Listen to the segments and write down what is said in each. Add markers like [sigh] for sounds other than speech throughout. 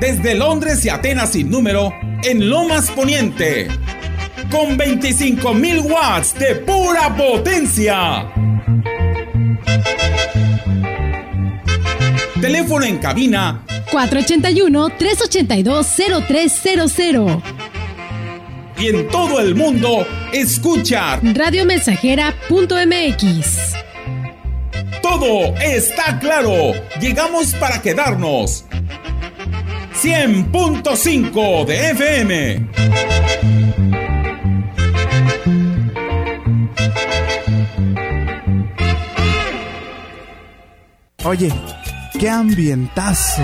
desde Londres y Atenas sin número en Lomas Poniente, con 25.000 watts de pura potencia. Teléfono en cabina 481-382-0300. Y en todo el mundo, escucha radiomensajera.mx. Todo está claro. Llegamos para quedarnos. 100.5 de FM. Oye, qué ambientazo.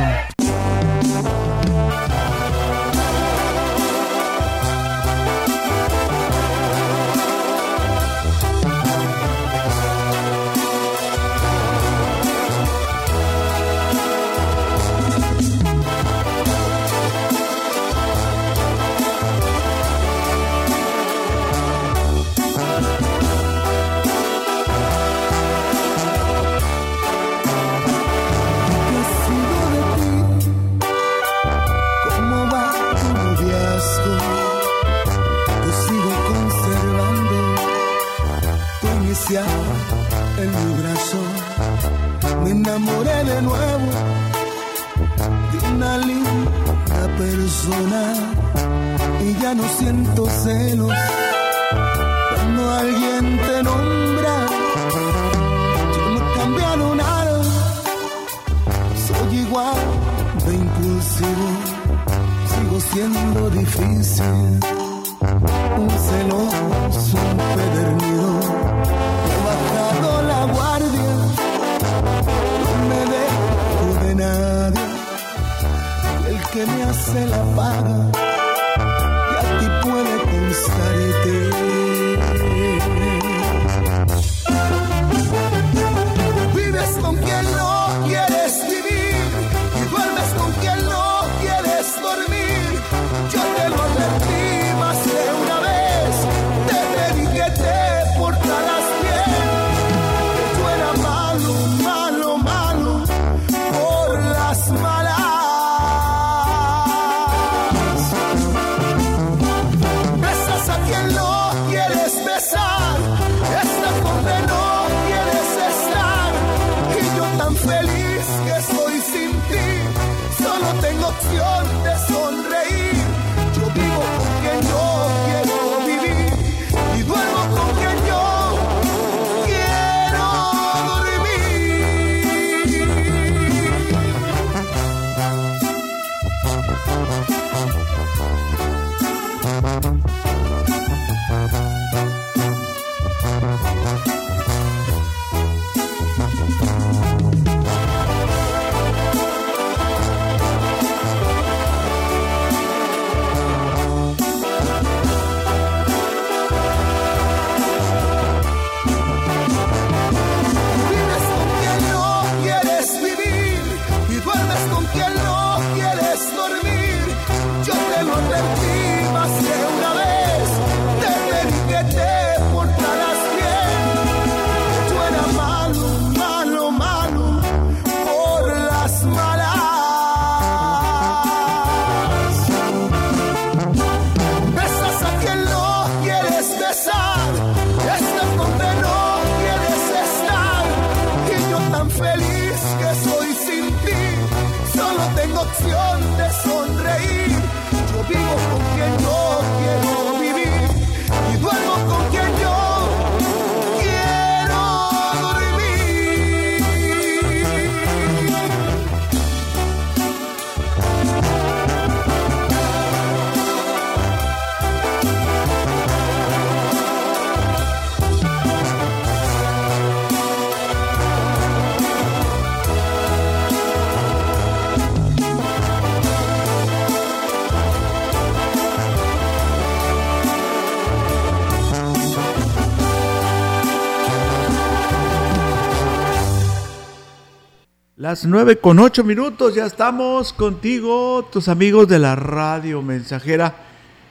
Las nueve con ocho minutos, ya estamos contigo, tus amigos de la radio mensajera,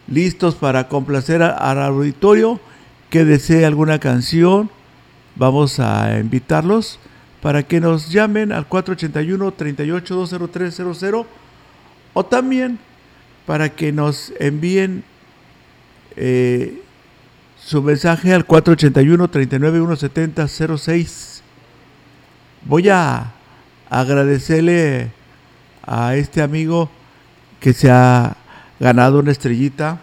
listos para complacer al auditorio que desee alguna canción. Vamos a invitarlos para que nos llamen al 481-38-20300 o también para que nos envíen eh, su mensaje al 481-391-7006. Voy a agradecerle a este amigo que se ha ganado una estrellita.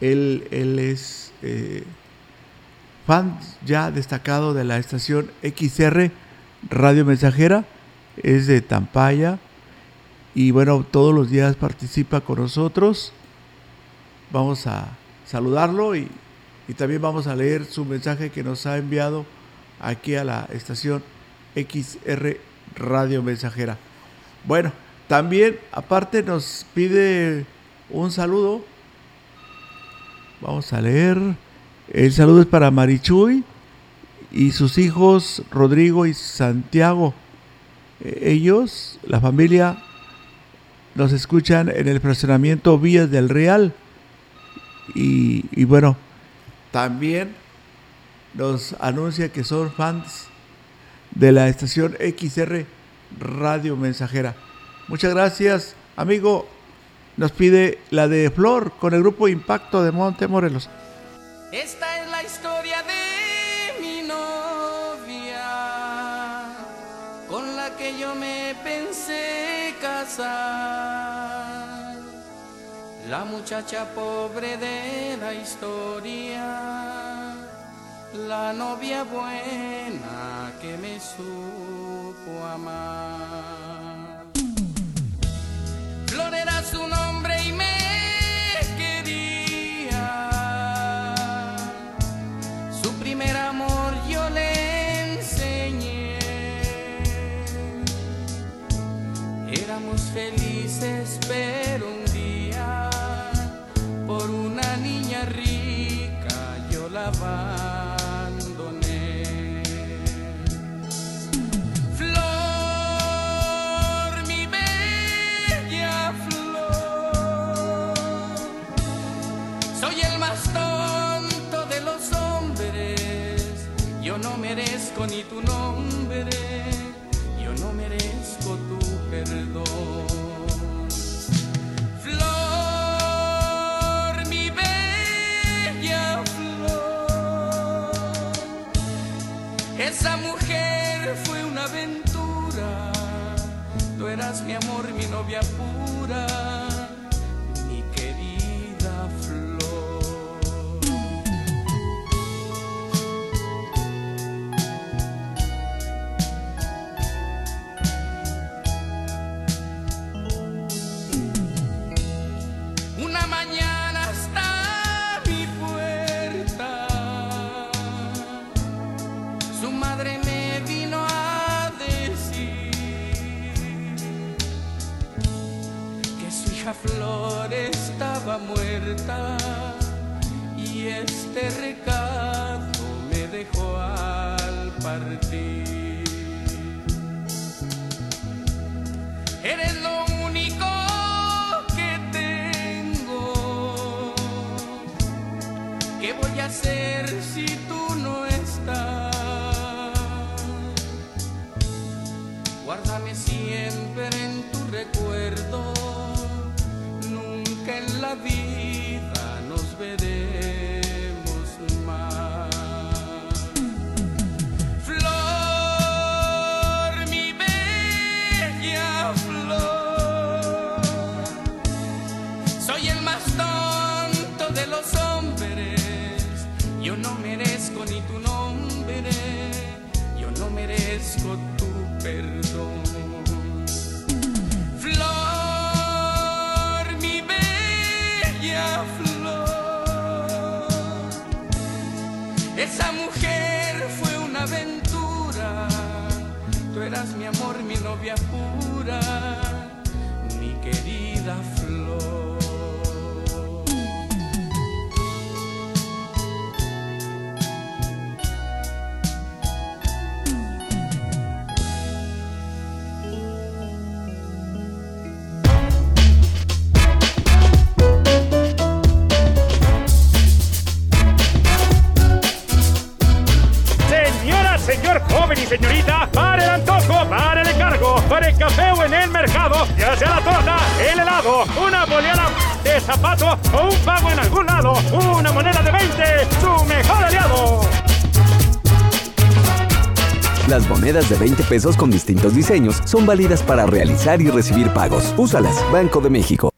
Él, él es eh, fan ya destacado de la estación XR Radio Mensajera, es de Tampaya y bueno, todos los días participa con nosotros. Vamos a saludarlo y, y también vamos a leer su mensaje que nos ha enviado aquí a la estación XR Radio Mensajera. Bueno, también aparte nos pide un saludo. Vamos a leer. El saludo es para Marichuy y sus hijos Rodrigo y Santiago. E, ellos, la familia, nos escuchan en el fraccionamiento Vías del Real. Y, bueno, también nos anuncia que son fans de la estación XR Radio Mensajera. Muchas gracias, amigo. Nos pide la de Flor con el grupo Impacto de Monte Morelos. Esta es la historia de mi novia, con la que yo me pensé casar. La muchacha pobre de la historia, la novia buena que me supo amar. Flor era su nombre ni tu nombre, yo no merezco tu perdón. Flor, mi bella flor, esa mujer fue una aventura. Tú eras mi amor, mi novia pura, y este recado me dejó al partir. Amor, De 20 pesos con distintos diseños son válidas para realizar y recibir pagos. Úsalas, Banco de México.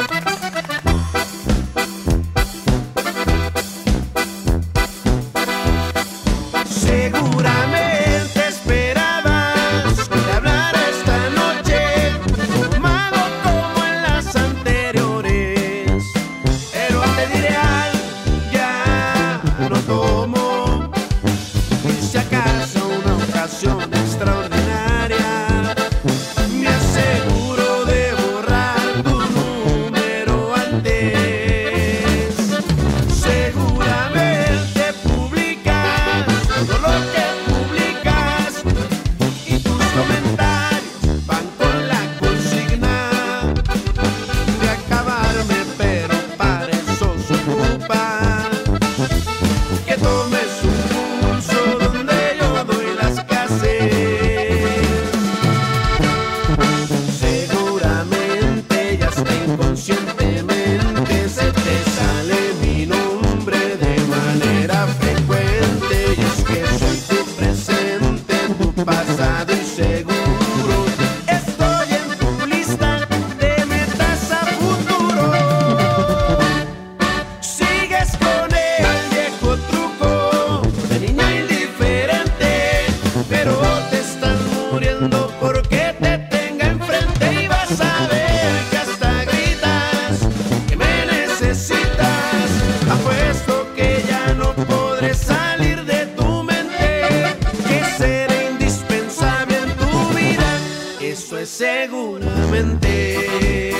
Yeah.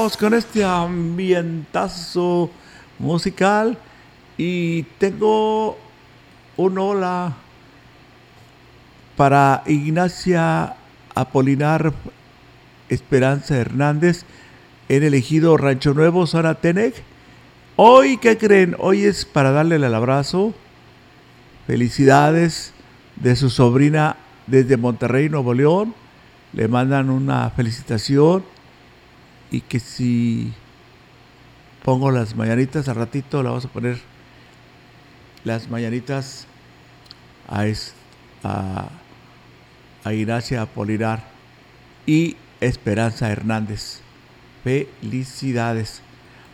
Con este ambientazo musical y tengo un hola para Ignacia Apolinar Esperanza Hernández en el ejido Rancho Nuevo, zona Tenec. Hoy, ¿qué creen? Hoy es para darle el abrazo. Felicidades de su sobrina desde Monterrey, Nuevo León. Le mandan una felicitación y que si pongo las mañanitas al ratito, la vamos a poner las mañanitas a, es- a, a Ignacia Apolinar y Esperanza Hernández. Felicidades.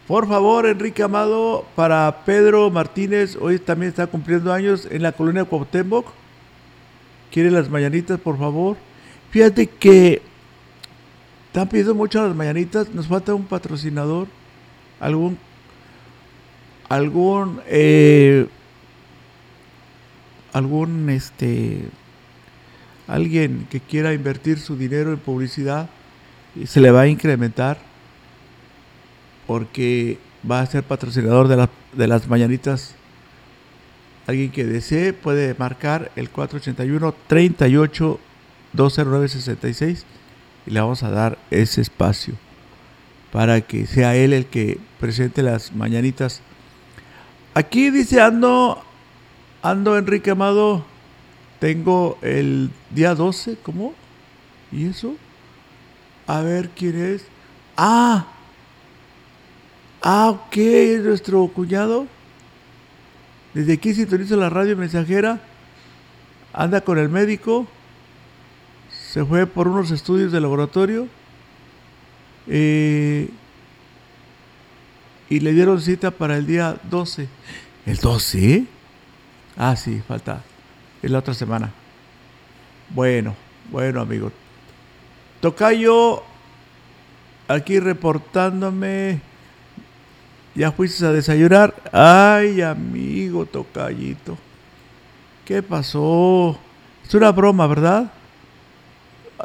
Por favor, Enrique Amado, para Pedro Martínez, hoy también está cumpliendo años en la colonia Cuauhtémoc. ¿Quiere las mañanitas, por favor? Fíjate que están pidiendo mucho las mañanitas. Nos falta un patrocinador. Algún. Algún. eh, algún. Este. Alguien que quiera invertir su dinero en publicidad. Y se le va a incrementar. Porque va a ser patrocinador de, la- de las mañanitas. Alguien que desee puede marcar el 481 38 20966 y le vamos a dar ese espacio para que sea él el que presente las mañanitas. Aquí dice ando, ando Enrique Amado, tengo el día 12, ¿cómo? ¿Y eso? A ver quién es. Ah, ah, ok, es nuestro cuñado. Desde aquí sintoniza la radio mensajera. Anda con el médico. Se fue por unos estudios de laboratorio. eh, y le dieron cita para el día 12. ¿El 12? Ah, sí, falta. Es la otra semana. Bueno, bueno, amigo. Tocayo, aquí reportándome. ¿Ya fuiste a desayunar? Ay, amigo Tocayito. ¿Qué pasó? Es una broma, ¿verdad?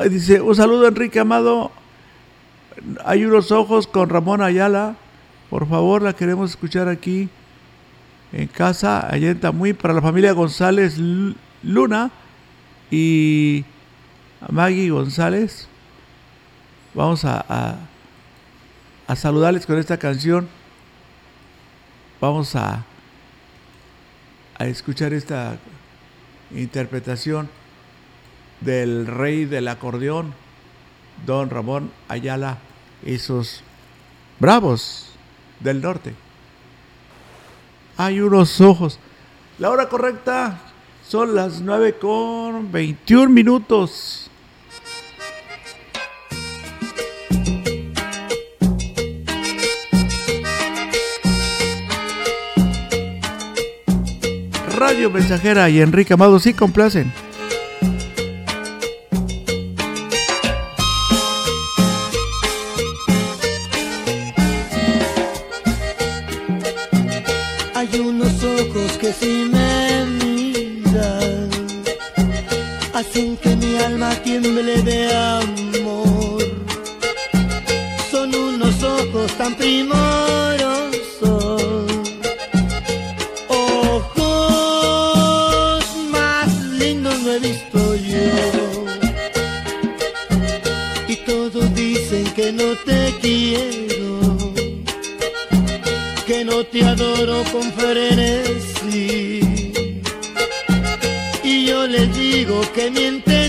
Dice, un saludo Enrique Amado. Hay unos ojos con Ramón Ayala. Por favor, la queremos escuchar aquí en casa, allá en Tamuy, para la familia González Lu- Luna y Maggie González. Vamos a, a, a saludarles con esta canción. Vamos a, a escuchar esta interpretación del rey del acordeón, don Ramón Ayala, esos bravos del norte. Hay unos ojos. La hora correcta son las 9 con 21 minutos. Radio Mensajera y Enrique Amado sí complacen. Hacen que mi alma tiemble de amor. Son unos ojos tan primorosos, ojos más lindos no he visto yo. Y todos dicen que no te quiero que no te adoro con frenesí. Les digo que mienten,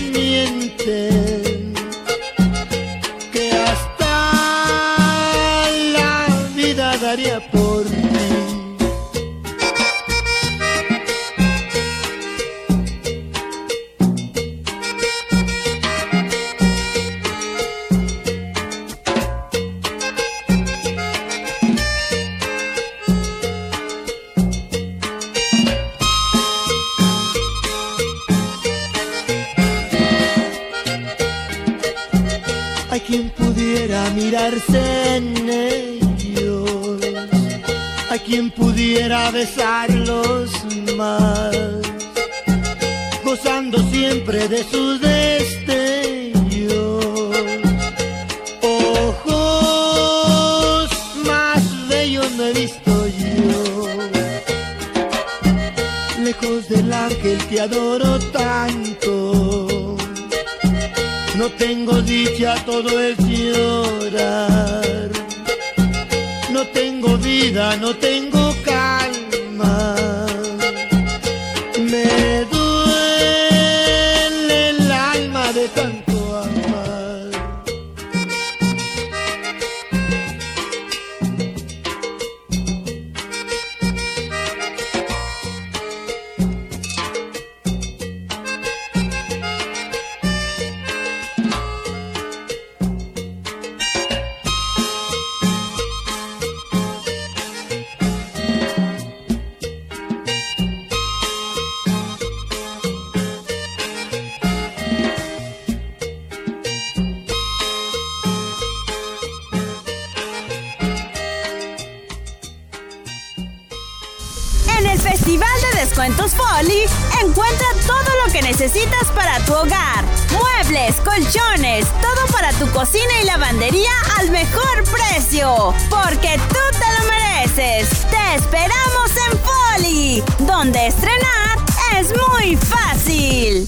en tus Folly, encuentra todo lo que necesitas para tu hogar. Muebles, colchones, todo para tu cocina y lavandería al mejor precio. Porque tú te lo mereces. Te esperamos en Folly, donde estrenar es muy fácil.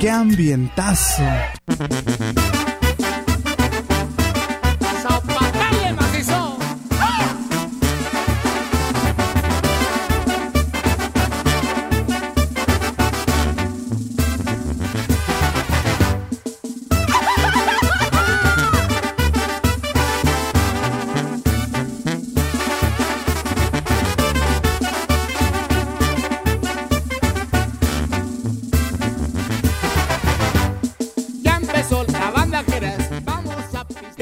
qué ambientazo.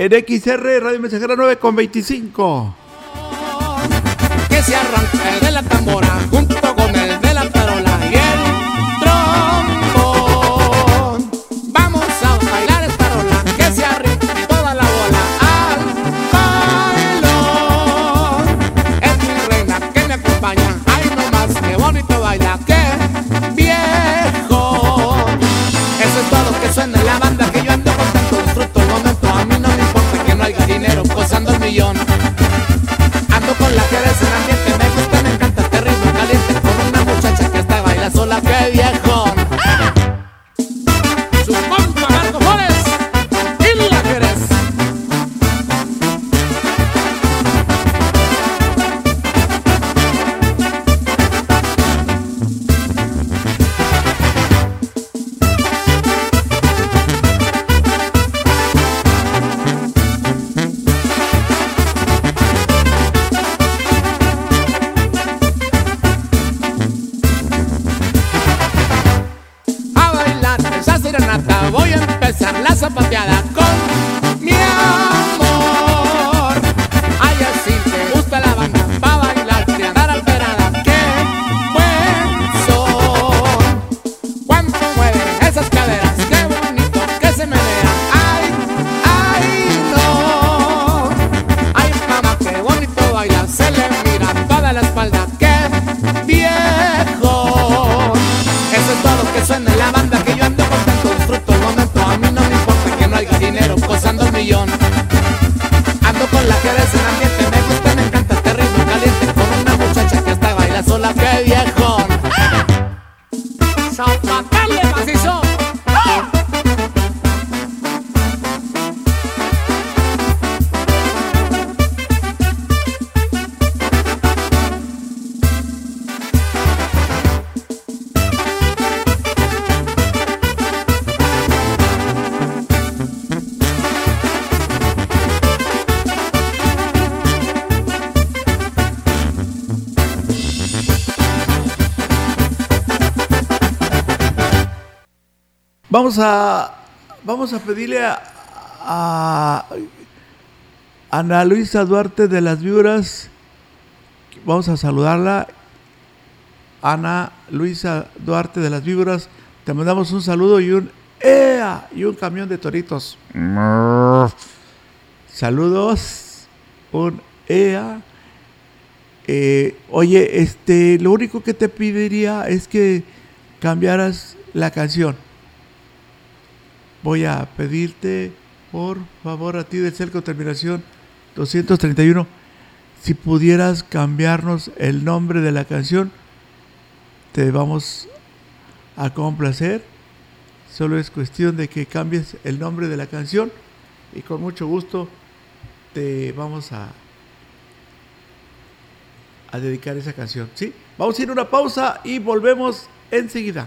En XR, Radio Mensajera 9 con 25. que se arranque de la tambora junto con el de Vamos a, pedirle a, a Ana Luisa Duarte de las Viuras. Vamos a saludarla. Ana Luisa Duarte de las Víboras, te mandamos un saludo y un ¡Ea! y un camión de toritos. Saludos, un ¡Ea! Eh, oye, este, lo único que te pediría es que cambiaras la canción. Voy a pedirte, por favor, a ti del CEL con terminación 231. si pudieras cambiarnos el nombre de la canción, te vamos a complacer. Solo es cuestión de que cambies el nombre de la canción y con mucho gusto te vamos a, a dedicar esa canción. ¿sí? Vamos a ir a una pausa y volvemos enseguida.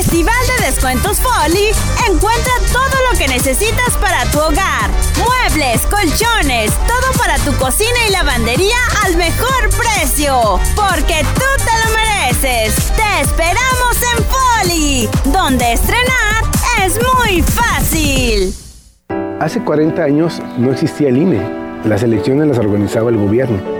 Festival de Descuentos Folly, encuentra todo lo que necesitas para tu hogar. Muebles, colchones, todo para tu cocina y lavandería al mejor precio. Porque tú te lo mereces. Te esperamos en Folly, donde estrenar es muy fácil. Hace 40 años no existía el INE. Las elecciones las organizaba el gobierno.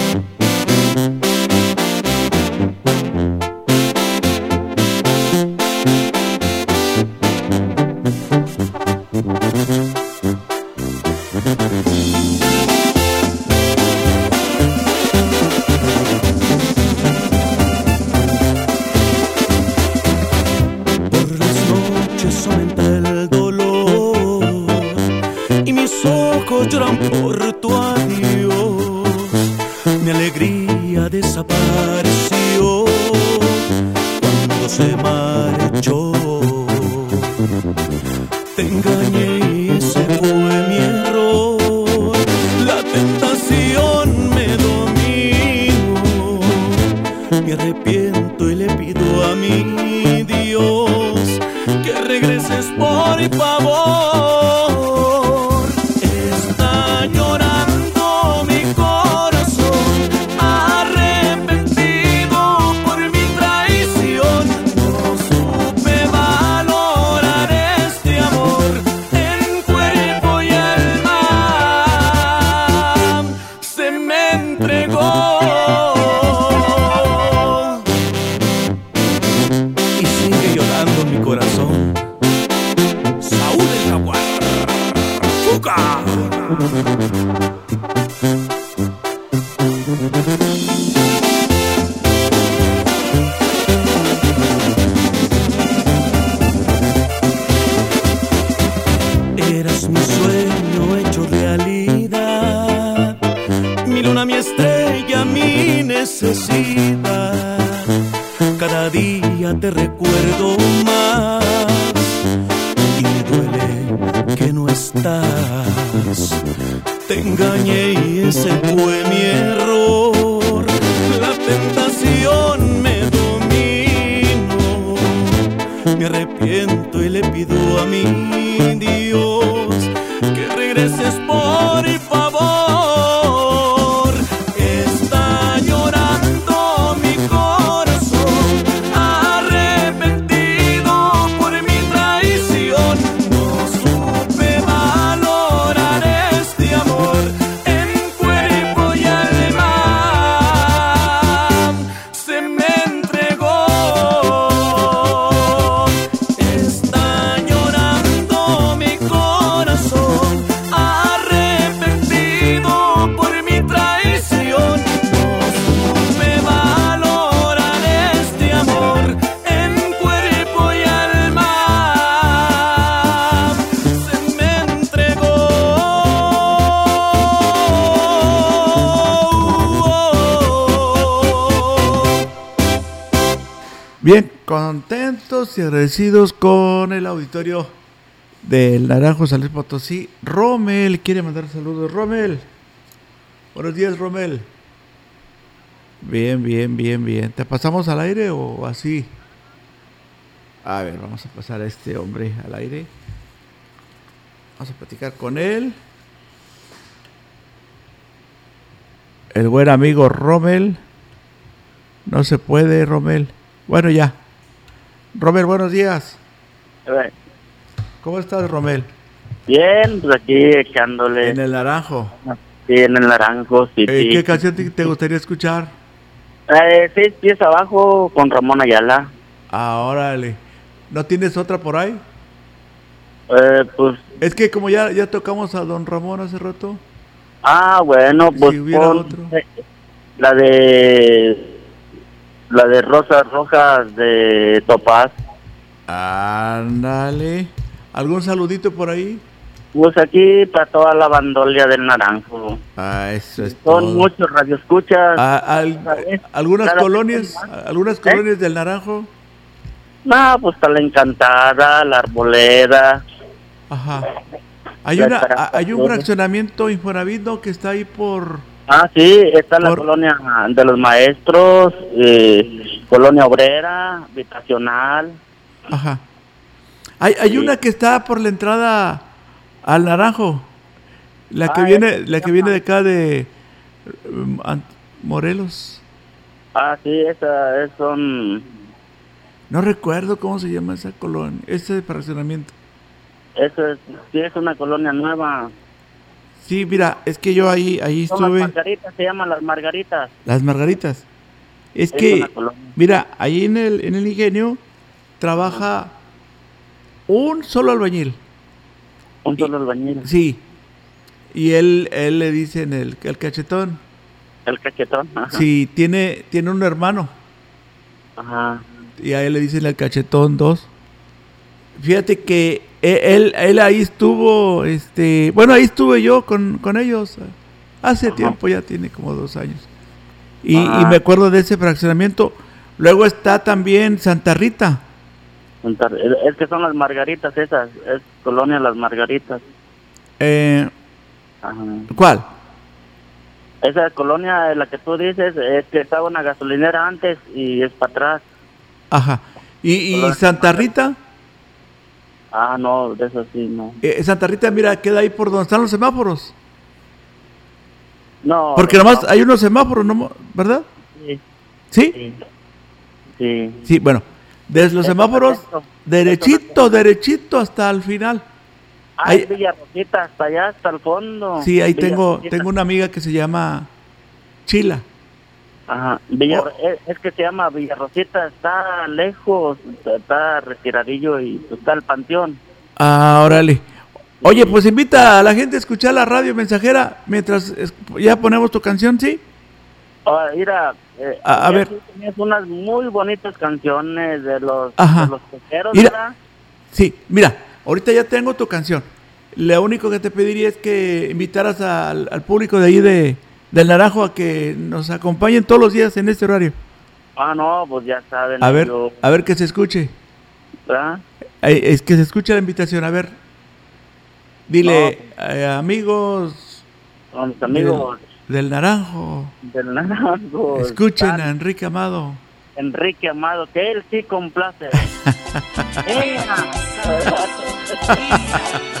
Mi necesidad. Agradecidos con el auditorio del Naranjo San Luis Potosí. Rommel quiere mandar saludos. Rommel. Buenos días, Rommel. Bien, bien, bien, bien. ¿Te pasamos al aire o así? A ver, vamos a pasar a este hombre al aire. Vamos a platicar con él. El buen amigo Rommel. No se puede, Rommel. Bueno, ya. Rommel, buenos días. ¿Cómo estás, Rommel? Bien, pues aquí echándole. En el naranjo. Sí, en el naranjo, sí. Eh, sí. ¿Qué canción te, te gustaría escuchar? Eh, seis pies abajo con Ramón Ayala. Ah, órale. ¿No tienes otra por ahí? Eh, pues. Es que como ya, ya tocamos a Don Ramón hace rato. Ah, bueno, pues. Si hubiera pon, otro. La de. La de Rosas Rojas de Topaz. Ándale. ¿Algún saludito por ahí? Pues aquí para toda la bandolia del naranjo. Ah, eso es Son todo. muchos radioescuchas. Ah, al- ¿Algunas Cada colonias? ¿Algunas ¿Eh? colonias del Naranjo? No, pues está la Encantada, la Arboleda. Ajá. Hay, una, hay un fraccionamiento Infonavit que está ahí por... Ah, sí, está la colonia de los maestros, eh, colonia obrera, habitacional. Ajá. Hay, hay una que está por la entrada al Naranjo. La que Ah, viene la que llama- viene de acá de Ant- Morelos. Ah, sí, esa es son, No recuerdo cómo se llama esa colonia, ese fraccionamiento. eso es, sí es una colonia nueva. Sí, mira, es que yo ahí ahí Son las estuve margaritas, se llaman las margaritas. las margaritas. Es Es que mira, ahí en el en el ingenio trabaja un solo albañil. Un solo albañil. Sí. Y él él le dicen el el cachetón. El cachetón. Ajá. Sí, tiene tiene un hermano. Ajá. Y a él le dicen el cachetón 2. Fíjate que e- él, él ahí estuvo, este, bueno, ahí estuve yo con, con ellos. Hace tiempo, ya tiene como dos años. Y, y me acuerdo de ese fraccionamiento. Luego está también Santa Rita. Es que son las margaritas esas, es colonia las margaritas. Eh, Ajá. ¿Cuál? Esa colonia de la que tú dices es que estaba una gasolinera antes y es para atrás. Ajá. ¿Y, Santa Rita? Ah, no, de eso sí, no. Eh, Santa Rita, mira, queda ahí por donde están los semáforos. No. Porque no, nomás hay unos semáforos, ¿no? ¿verdad? Sí. ¿Sí? Sí. Sí, bueno, desde los semáforos, derechito, derechito hasta el final. Ah, Ahí- Villa Rosita, hasta allá, hasta el fondo. Sí, ahí Villa tengo, Rosita. tengo una amiga que se llama Chila. Ajá. Villa, Oh. es, es que se llama Villa Rosita, está lejos, está- retiradillo y está el panteón. Ah, órale. Oye, pues invita a la gente a escuchar la radio mensajera mientras es- ya ponemos tu canción, ¿sí? Ah, mira, eh, A- a ver. tú tenías unas muy bonitas canciones de los, Ajá. de los cocheros, Mira. ¿verdad? Sí, mira, ahorita ya tengo tu canción. Lo único que te pediría es que invitaras al, al público de ahí de, del Naranjo a que nos acompañen todos los días en este horario. Ah, no, pues ya saben. A ver, yo- a ver que se escuche. ¿verdad? Eh, Es que se escuche la invitación, a ver. Dile, eh, amigos, Con mis amigos del, del Naranjo, del Naranjo. escuchen a Enrique Amado. Enrique Amado, que él sí complace. [laughs] [laughs]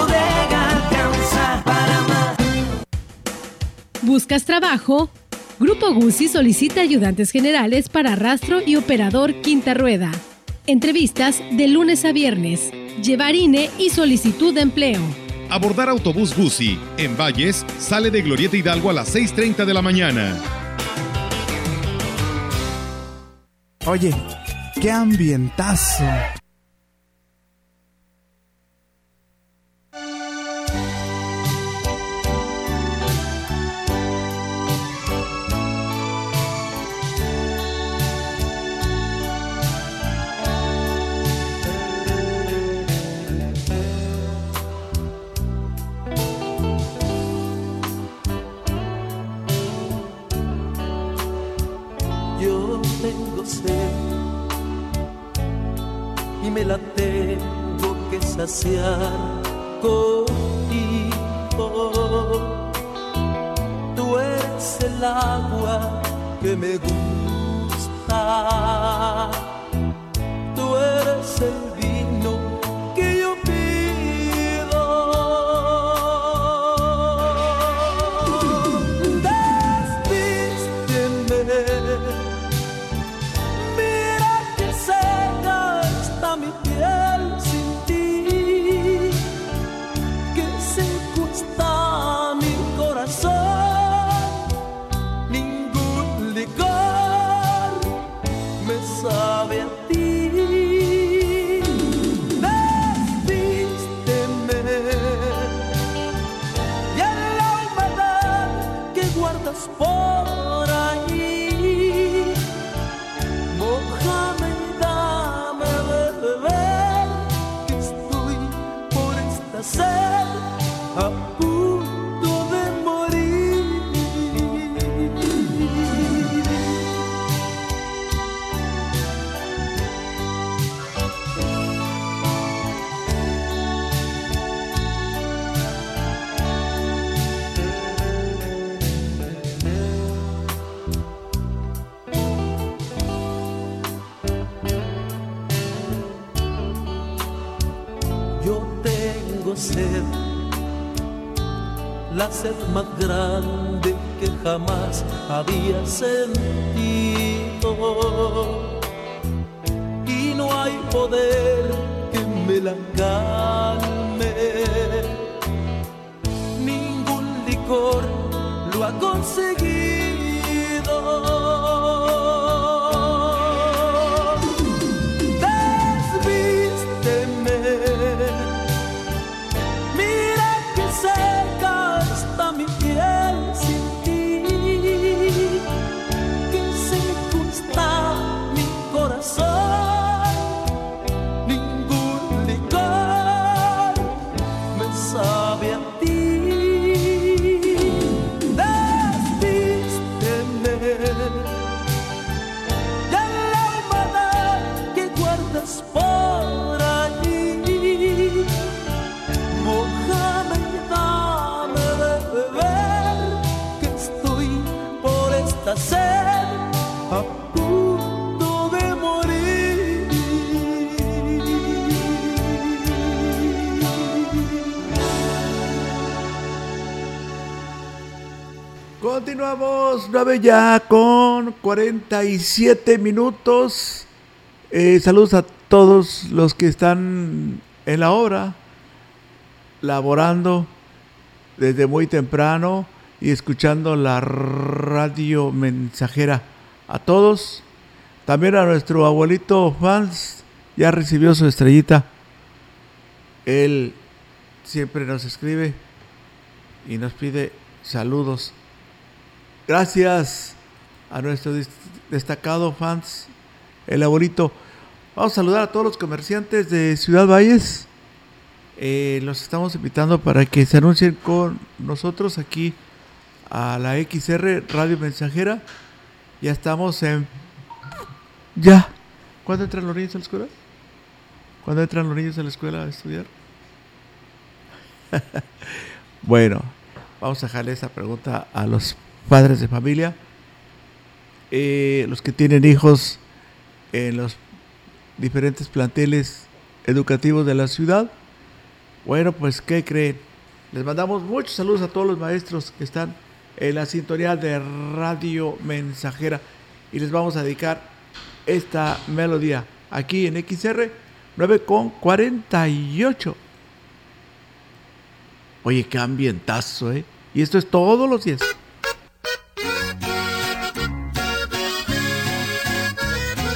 ¿Buscas trabajo? Grupo Guzzi solicita ayudantes generales para rastro y operador quinta rueda. Entrevistas de lunes a viernes. Llevar INE y solicitud de empleo. Abordar autobús Guzzi en Valles sale de Glorieta Hidalgo a las 6.30 de la mañana. Oye, qué ambientazo. Y me la tengo que saciar contigo. Tú eres el agua que me gusta. Tú eres el la sed más grande que jamás había sentido. Y no hay poder que me la calme. Ningún licor lo ha conseguido. 9 ya con 47 minutos. Eh, saludos a todos los que están en la obra. laborando desde muy temprano y escuchando la radio mensajera. A todos, también a nuestro abuelito Fans, ya recibió su estrellita. Él siempre nos escribe y nos pide saludos. Gracias a nuestro destacado fans, el abuelito. Vamos a saludar a todos los comerciantes de Ciudad Valles. Eh, los estamos invitando para que se anuncien con nosotros aquí a la XR Radio Mensajera. Ya estamos en... Ya. ¿Cuándo entran los niños a la escuela? ¿Cuándo entran los niños a la escuela a estudiar? [laughs] bueno, vamos a dejarle esa pregunta a los padres de familia. Eh, los que tienen hijos en los diferentes planteles educativos de la ciudad. Bueno, pues, ¿qué creen? Les mandamos muchos saludos a todos los maestros que están en la sintonía de Radio Mensajera y les vamos a dedicar esta melodía aquí en XR 9 con 48. Oye, qué ambientazo, ¿eh? Y esto es todos los días.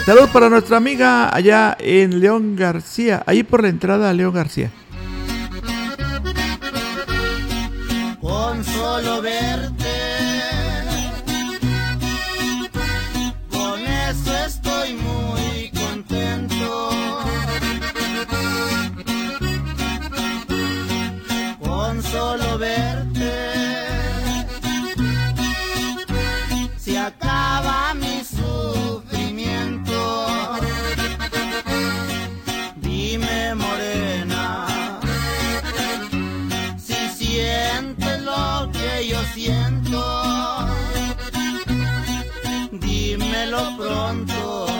Saludos para nuestra amiga allá en León García, ahí por la entrada a León García. Pronto,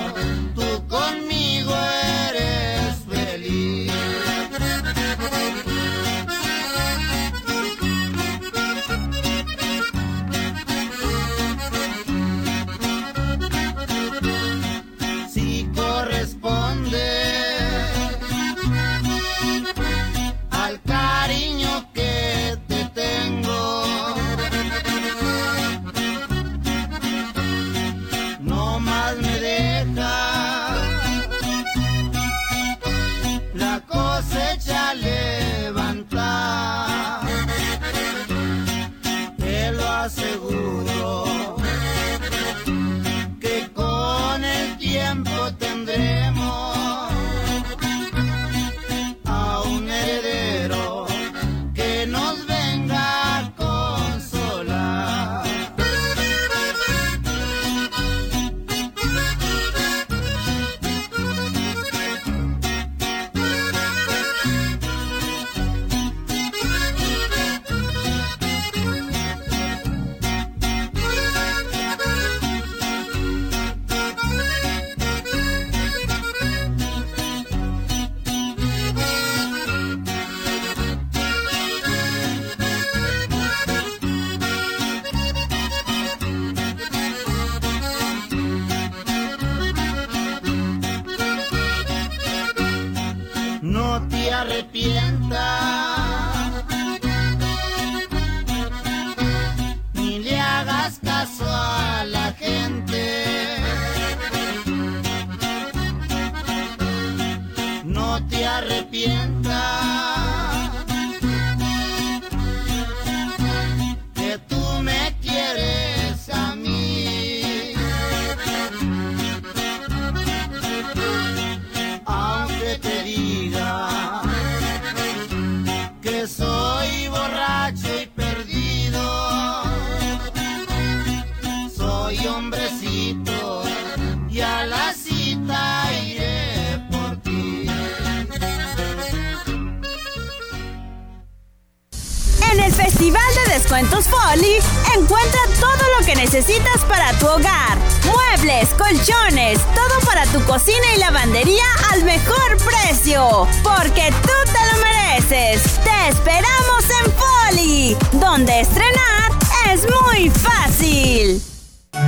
Festival de Descuentos Folly, encuentra todo lo que necesitas para tu hogar. Muebles, colchones, todo para tu cocina y lavandería al mejor precio. Porque tú te lo mereces. Te esperamos en Folly, donde estrenar es muy fácil.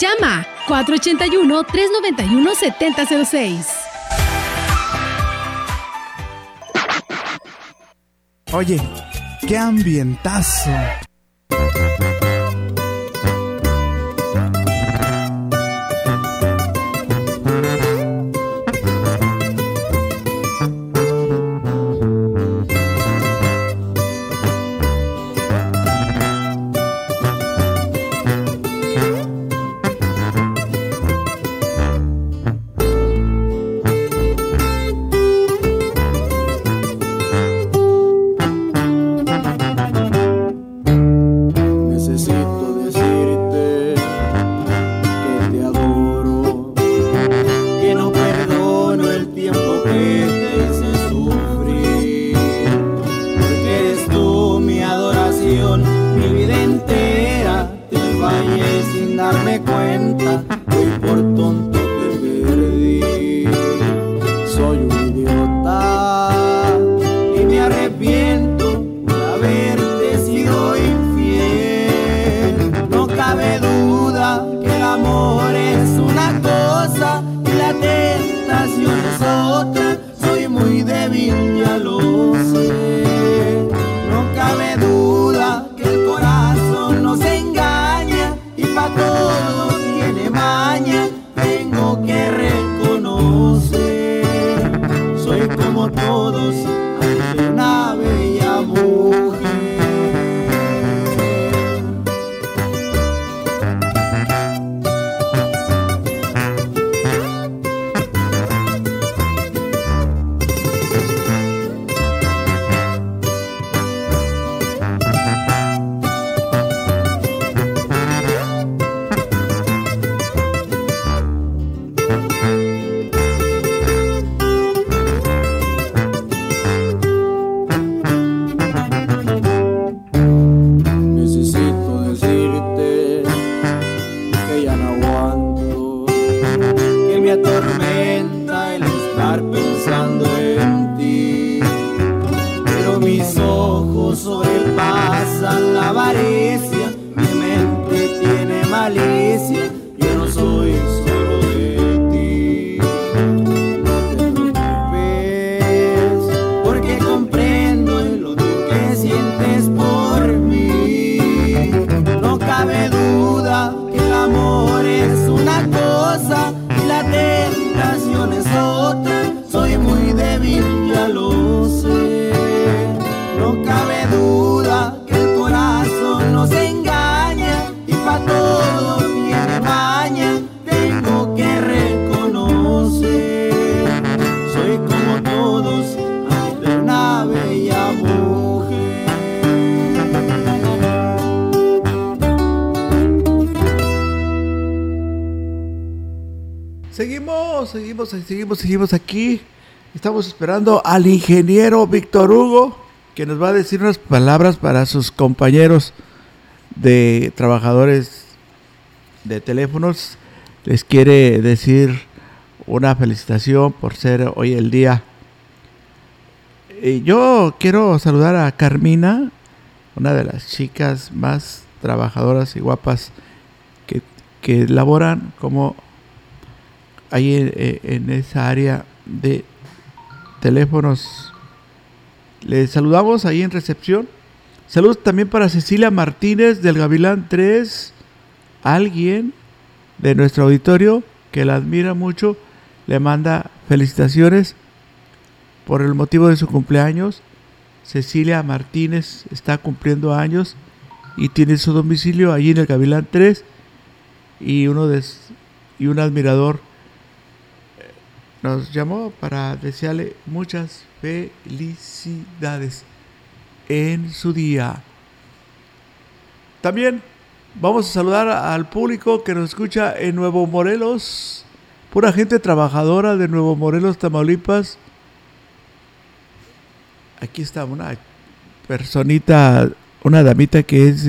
Llama 481-391-7006. Oye, qué ambientazo. Seguimos, aquí. Estamos esperando al ingeniero Víctor Hugo, que nos va a decir unas palabras para sus compañeros de trabajadores de teléfonos. Les quiere decir una felicitación por ser hoy el día. Y yo quiero saludar a Carmina, una de las chicas más trabajadoras y guapas que, que laboran como ahí en, esa área de teléfonos. Les saludamos ahí en recepción Saludos también para Cecilia Martínez del Gavilán 3. Alguien de nuestro auditorio que la admira mucho le manda felicitaciones por el motivo de su cumpleaños. Cecilia Martínez está cumpliendo años y tiene su domicilio allí en el Gavilán 3 y uno de y un admirador nos llamó para desearle muchas felicidades en su día. También vamos a saludar al público que nos escucha en Nuevo Morelos, pura gente trabajadora de Nuevo Morelos, Tamaulipas. Aquí está una personita, una damita que es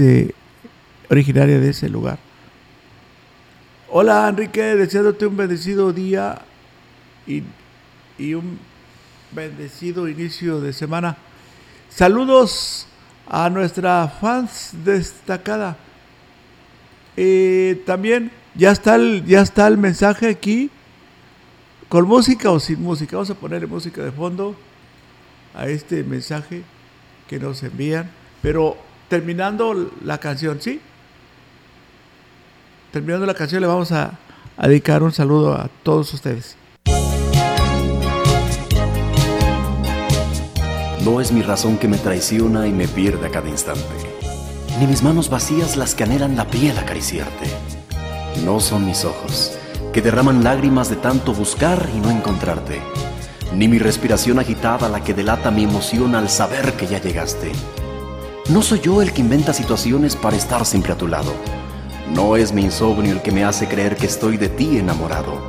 originaria de ese lugar. Hola Enrique, deseándote un bendecido día y, un bendecido inicio de semana. Saludos a nuestra fans destacada. Eh, también ya está, el, ya está el mensaje aquí, con música o sin música. Vamos a ponerle música de fondo a este mensaje que nos envían. Pero terminando la canción, ¿sí? Terminando la canción le vamos a dedicar un saludo a todos ustedes. No es mi razón que me traiciona y me pierde a cada instante, ni mis manos vacías las que anhelan la piel acariciarte. No son mis ojos, que derraman lágrimas de tanto buscar y no encontrarte, ni mi respiración agitada la que delata mi emoción al saber que ya llegaste. No soy yo el que inventa situaciones para estar siempre a tu lado. No es mi insomnio el que me hace creer que estoy de ti enamorado.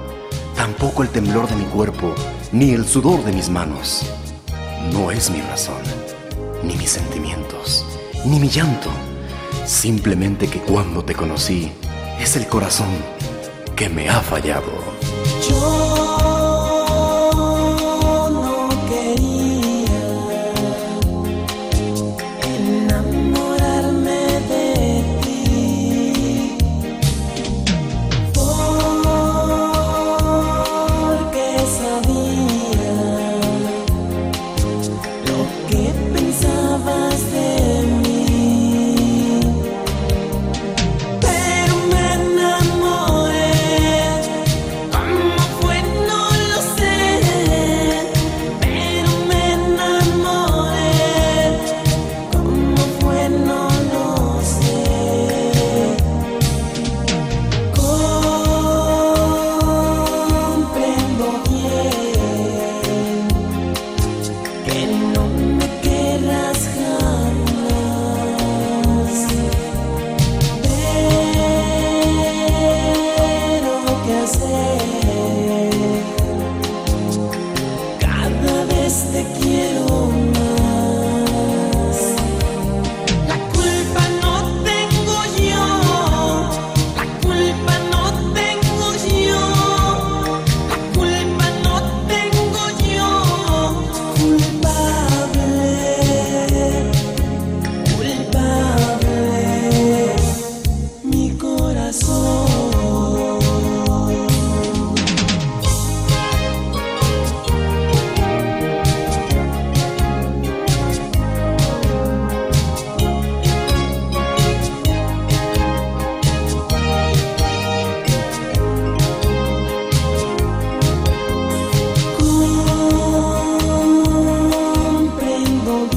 Tampoco el temblor de mi cuerpo, ni el sudor de mis manos. No es mi razón, ni mis sentimientos, ni mi llanto. Simplemente que cuando te conocí, es el corazón que me ha fallado.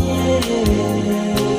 yeah.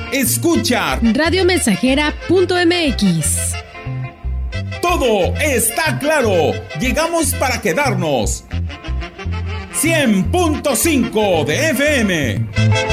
escucha Radiomensajera.mx. Todo está claro. Llegamos para quedarnos. 100.5 de FM.